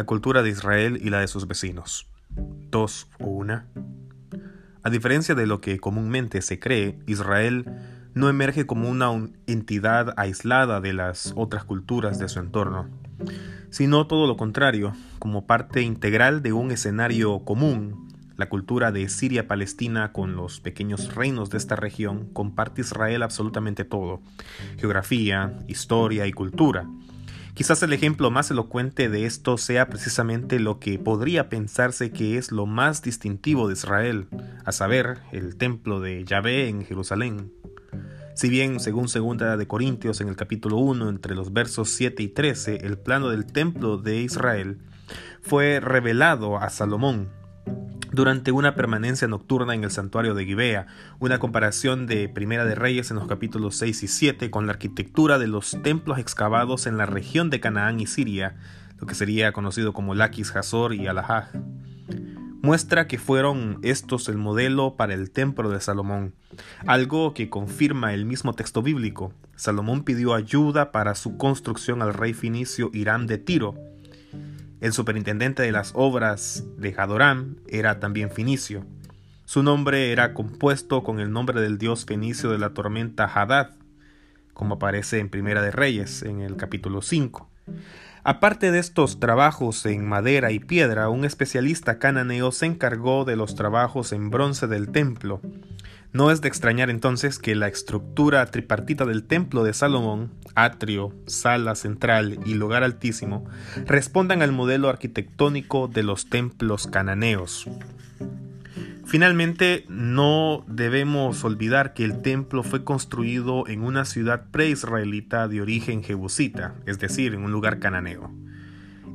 la cultura de Israel y la de sus vecinos. Dos o una. A diferencia de lo que comúnmente se cree, Israel no emerge como una entidad aislada de las otras culturas de su entorno, sino todo lo contrario, como parte integral de un escenario común. La cultura de Siria-Palestina con los pequeños reinos de esta región comparte Israel absolutamente todo, geografía, historia y cultura. Quizás el ejemplo más elocuente de esto sea precisamente lo que podría pensarse que es lo más distintivo de Israel, a saber, el templo de Yahvé en Jerusalén. Si bien, según 2 de Corintios en el capítulo 1, entre los versos 7 y 13, el plano del templo de Israel fue revelado a Salomón durante una permanencia nocturna en el santuario de Gibea, una comparación de Primera de Reyes en los capítulos 6 y 7 con la arquitectura de los templos excavados en la región de Canaán y Siria, lo que sería conocido como Laquis, Hazor y Alahaj muestra que fueron estos el modelo para el templo de Salomón, algo que confirma el mismo texto bíblico. Salomón pidió ayuda para su construcción al rey finicio Irán de Tiro. El superintendente de las obras de Hadoram era también finicio. Su nombre era compuesto con el nombre del dios fenicio de la tormenta Hadad, como aparece en Primera de Reyes, en el capítulo 5. Aparte de estos trabajos en madera y piedra, un especialista cananeo se encargó de los trabajos en bronce del templo. No es de extrañar entonces que la estructura tripartita del templo de Salomón, atrio, sala central y lugar altísimo, respondan al modelo arquitectónico de los templos cananeos. Finalmente, no debemos olvidar que el templo fue construido en una ciudad preisraelita de origen jebusita, es decir, en un lugar cananeo.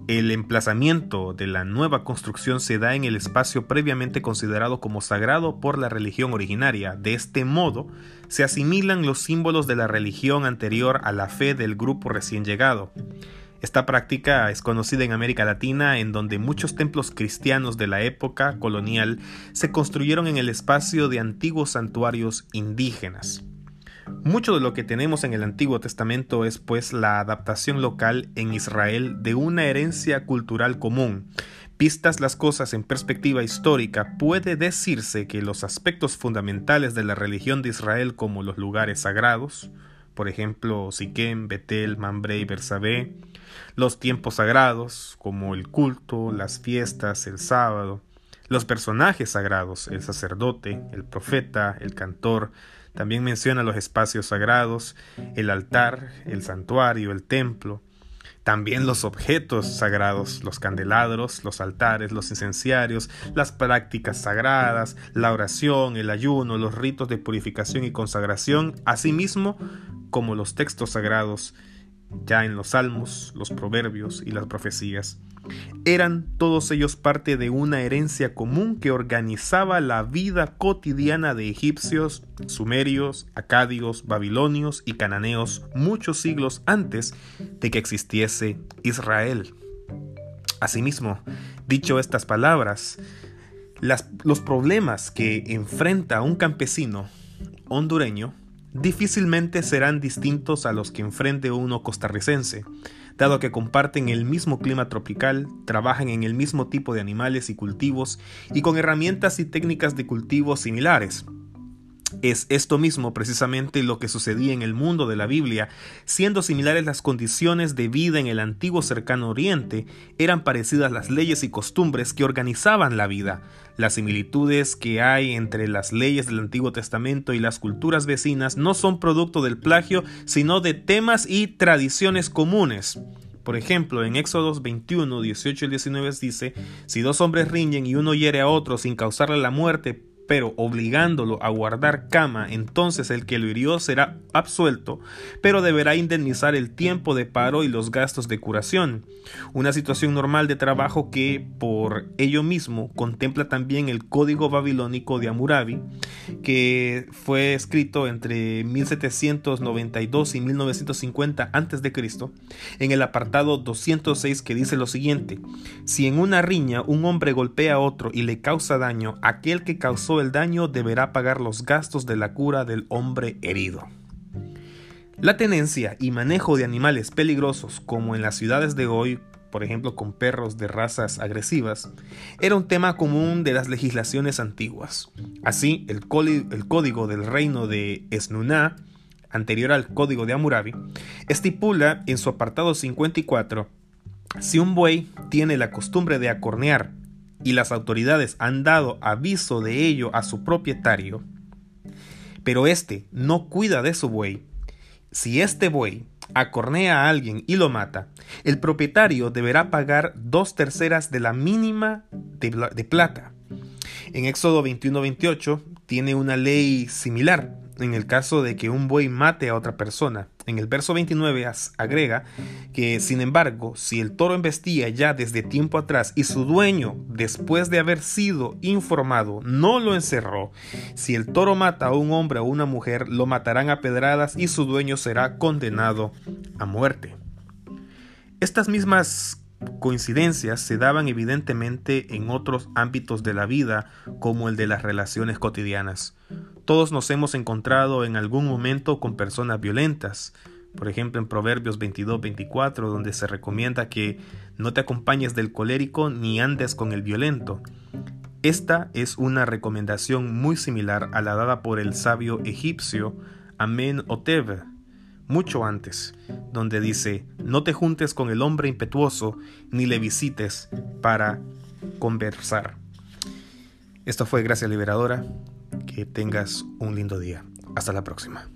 El emplazamiento de la nueva construcción se da en el espacio previamente considerado como sagrado por la religión originaria. De este modo, se asimilan los símbolos de la religión anterior a la fe del grupo recién llegado. Esta práctica es conocida en América Latina, en donde muchos templos cristianos de la época colonial se construyeron en el espacio de antiguos santuarios indígenas. Mucho de lo que tenemos en el Antiguo Testamento es pues la adaptación local en Israel de una herencia cultural común. Vistas las cosas en perspectiva histórica, puede decirse que los aspectos fundamentales de la religión de Israel como los lugares sagrados, por ejemplo Siquem, Betel, Mambre y Bersabé, los tiempos sagrados, como el culto, las fiestas, el sábado, los personajes sagrados, el sacerdote, el profeta, el cantor, también menciona los espacios sagrados, el altar, el santuario, el templo, también los objetos sagrados, los candelabros, los altares, los incenciarios, las prácticas sagradas, la oración, el ayuno, los ritos de purificación y consagración, asimismo como los textos sagrados ya en los salmos, los proverbios y las profecías. Eran todos ellos parte de una herencia común que organizaba la vida cotidiana de egipcios, sumerios, acadios, babilonios y cananeos muchos siglos antes de que existiese Israel. Asimismo, dicho estas palabras, los problemas que enfrenta un campesino hondureño difícilmente serán distintos a los que enfrente uno costarricense, dado que comparten el mismo clima tropical, trabajan en el mismo tipo de animales y cultivos y con herramientas y técnicas de cultivo similares. Es esto mismo precisamente lo que sucedía en el mundo de la Biblia, siendo similares las condiciones de vida en el antiguo cercano oriente, eran parecidas las leyes y costumbres que organizaban la vida, las similitudes que hay entre las leyes del Antiguo Testamento y las culturas vecinas no son producto del plagio, sino de temas y tradiciones comunes. Por ejemplo, en Éxodos 21, 18 y 19 dice, si dos hombres riñen y uno hiere a otro sin causarle la muerte, pero obligándolo a guardar cama, entonces el que lo hirió será absuelto, pero deberá indemnizar el tiempo de paro y los gastos de curación. Una situación normal de trabajo que, por ello mismo, contempla también el Código Babilónico de Amurabi, que fue escrito entre 1792 y 1950 a.C., en el apartado 206 que dice lo siguiente: Si en una riña un hombre golpea a otro y le causa daño, aquel que causó el daño deberá pagar los gastos de la cura del hombre herido. La tenencia y manejo de animales peligrosos como en las ciudades de hoy, por ejemplo con perros de razas agresivas, era un tema común de las legislaciones antiguas. Así, el, código del reino de Esnuná, anterior al código de Hammurabi, estipula en su apartado 54 si un buey tiene la costumbre de acornear y las autoridades han dado aviso de ello a su propietario, pero éste no cuida de su buey, si este buey acornea a alguien y lo mata, el propietario deberá pagar dos terceras de la mínima de, plata. En Éxodo 21-28 tiene una ley similar en el caso de que un buey mate a otra persona. En el verso 29 agrega que, sin embargo, si el toro embestía ya desde tiempo atrás y su dueño, después de haber sido informado, no lo encerró, si el toro mata a un hombre o una mujer, lo matarán a pedradas y su dueño será condenado a muerte. Estas mismas coincidencias se daban evidentemente en otros ámbitos de la vida como el de las relaciones cotidianas. Todos nos hemos encontrado en algún momento con personas violentas, por ejemplo en Proverbios 22-24 donde se recomienda que no te acompañes del colérico ni andes con el violento. Esta es una recomendación muy similar a la dada por el sabio egipcio Amen Oteb, mucho antes, donde dice, no te juntes con el hombre impetuoso ni le visites para conversar. Esto fue Gracia Liberadora. Que tengas un lindo día. Hasta la próxima.